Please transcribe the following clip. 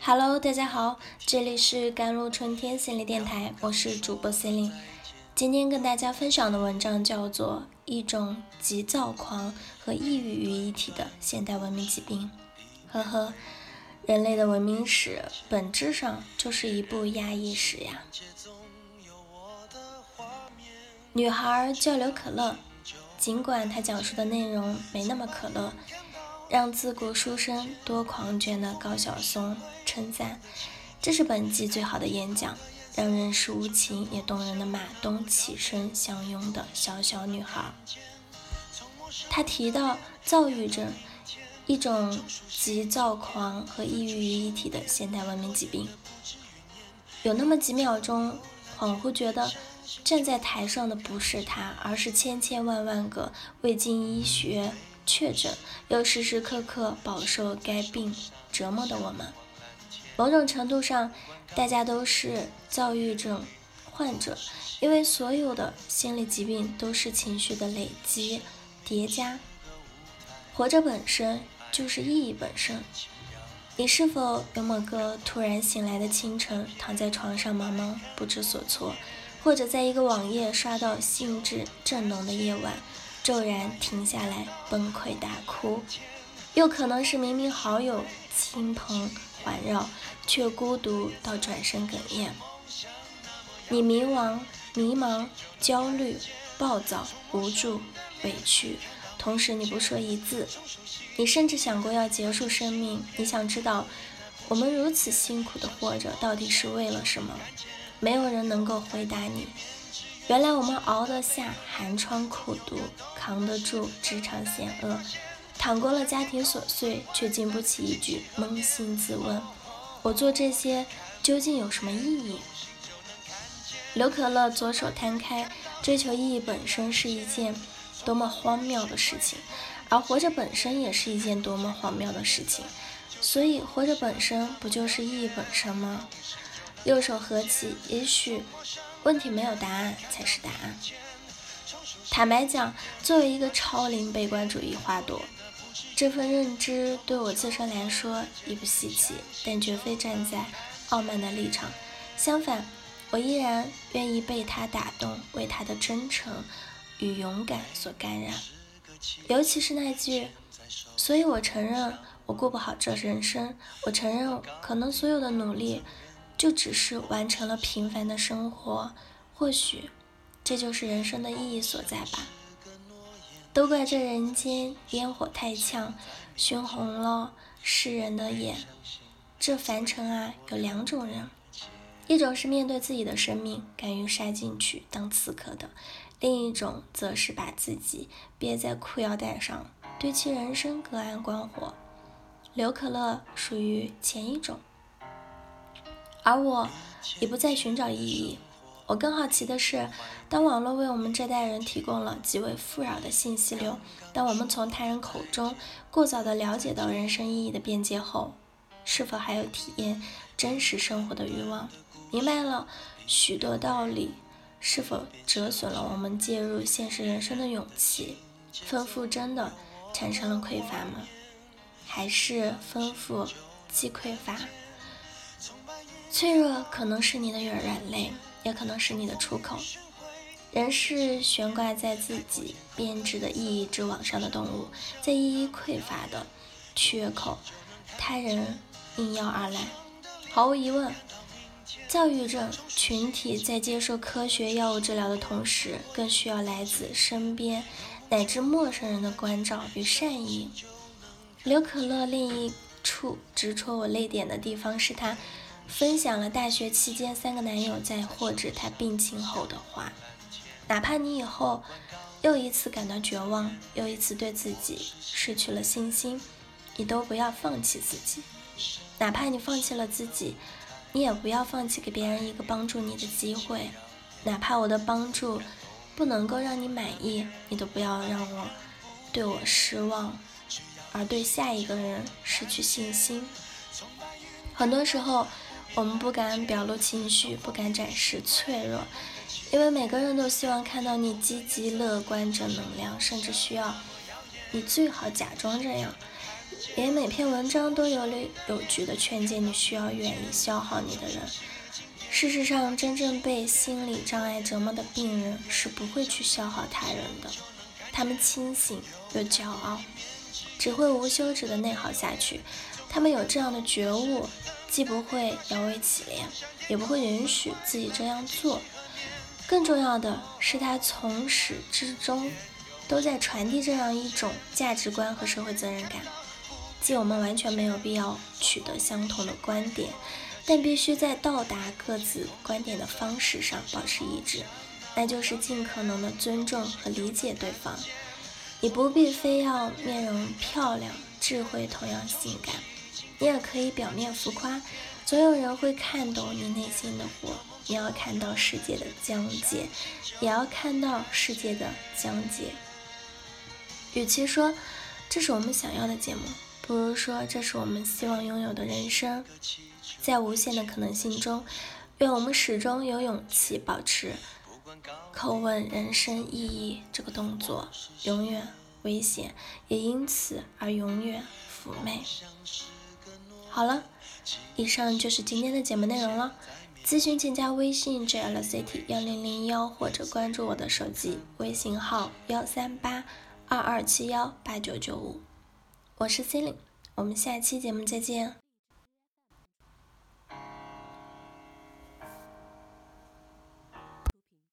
Hello，大家好，这里是甘露春天心理电台，我是主播 c e l i n e 今天跟大家分享的文章叫做《一种急躁狂和抑郁于一体的现代文明疾病》。呵呵，人类的文明史本质上就是一部压抑史呀。女孩叫刘可乐，尽管她讲述的内容没那么可乐。让自古书生多狂狷的高晓松称赞：“这是本季最好的演讲。”让人世无情也动人的马东起身相拥的小小女孩。他提到躁郁症，一种集躁狂和抑郁于一体的现代文明疾病。有那么几秒钟，恍惚觉得站在台上的不是他，而是千千万万个未经医学。确诊又时时刻刻饱受该病折磨的我们，某种程度上，大家都是躁郁症患者，因为所有的心理疾病都是情绪的累积叠加。活着本身就是意义本身。你是否有某个突然醒来的清晨，躺在床上茫茫不知所措，或者在一个网页刷到兴致正浓的夜晚？骤然停下来，崩溃大哭；又可能是明明好友亲朋环绕，却孤独到转身哽咽。你迷茫、迷茫、焦虑、暴躁、无助、委屈，同时你不说一字。你甚至想过要结束生命。你想知道，我们如此辛苦的活着，到底是为了什么？没有人能够回答你。原来我们熬得下寒窗苦读，扛得住职场险恶，躺过了家庭琐碎，却经不起一句扪心自问：我做这些究竟有什么意义？刘可乐左手摊开，追求意义本身是一件多么荒谬的事情，而活着本身也是一件多么荒谬的事情。所以，活着本身不就是意义本身吗？右手合起，也许。问题没有答案才是答案。坦白讲，作为一个超龄悲观主义花朵，这份认知对我自身来说亦不稀奇，但绝非站在傲慢的立场。相反，我依然愿意被他打动，为他的真诚与勇敢所感染。尤其是那句：“所以我承认我过不好这人生，我承认可能所有的努力。”就只是完成了平凡的生活，或许这就是人生的意义所在吧。都怪这人间烟火太呛，熏红了世人的眼。这凡尘啊，有两种人，一种是面对自己的生命敢于杀进去当刺客的，另一种则是把自己憋在裤腰带上，对其人生隔岸观火。刘可乐属于前一种。而我也不再寻找意义。我更好奇的是，当网络为我们这代人提供了极为富饶的信息流，当我们从他人口中过早的了解到人生意义的边界后，是否还有体验真实生活的欲望？明白了许多道理，是否折损了我们介入现实人生的勇气？丰富真的产生了匮乏吗？还是丰富既匮乏？脆弱可能是你的软软肋，也可能是你的出口。人是悬挂在自己编织的意义之网上的动物，在意义匮乏的缺口，他人应邀而来。毫无疑问，躁郁症群体在接受科学药物治疗的同时，更需要来自身边乃至陌生人的关照与善意。刘可乐另一处直戳我泪点的地方是他。分享了大学期间三个男友在获知她病情后的话：哪怕你以后又一次感到绝望，又一次对自己失去了信心，你都不要放弃自己。哪怕你放弃了自己，你也不要放弃给别人一个帮助你的机会。哪怕我的帮助不能够让你满意，你都不要让我对我失望，而对下一个人失去信心。很多时候。我们不敢表露情绪，不敢展示脆弱，因为每个人都希望看到你积极乐观、正能量，甚至需要你最好假装这样。连每篇文章都有理有据的劝诫你需要远离消耗你的人。事实上，真正被心理障碍折磨的病人是不会去消耗他人的，他们清醒又骄傲，只会无休止的内耗下去。他们有这样的觉悟，既不会摇尾乞怜，也不会允许自己这样做。更重要的是，他从始至终都在传递这样一种价值观和社会责任感，即我们完全没有必要取得相同的观点。但必须在到达各自观点的方式上保持一致，那就是尽可能的尊重和理解对方。你不必非要面容漂亮、智慧同样性感，你也可以表面浮夸，总有人会看懂你内心的火。你要看到世界的疆界，也要看到世界的疆界。与其说这是我们想要的节目，不如说这是我们希望拥有的人生。在无限的可能性中，愿我们始终有勇气保持叩问人生意义这个动作，永远危险，也因此而永远妩媚。好了，以上就是今天的节目内容了。咨询请加微信 jlcity 幺零零幺，或者关注我的手机微信号幺三八二二七幺八九九五。我是 c e l i n e 我们下期节目再见。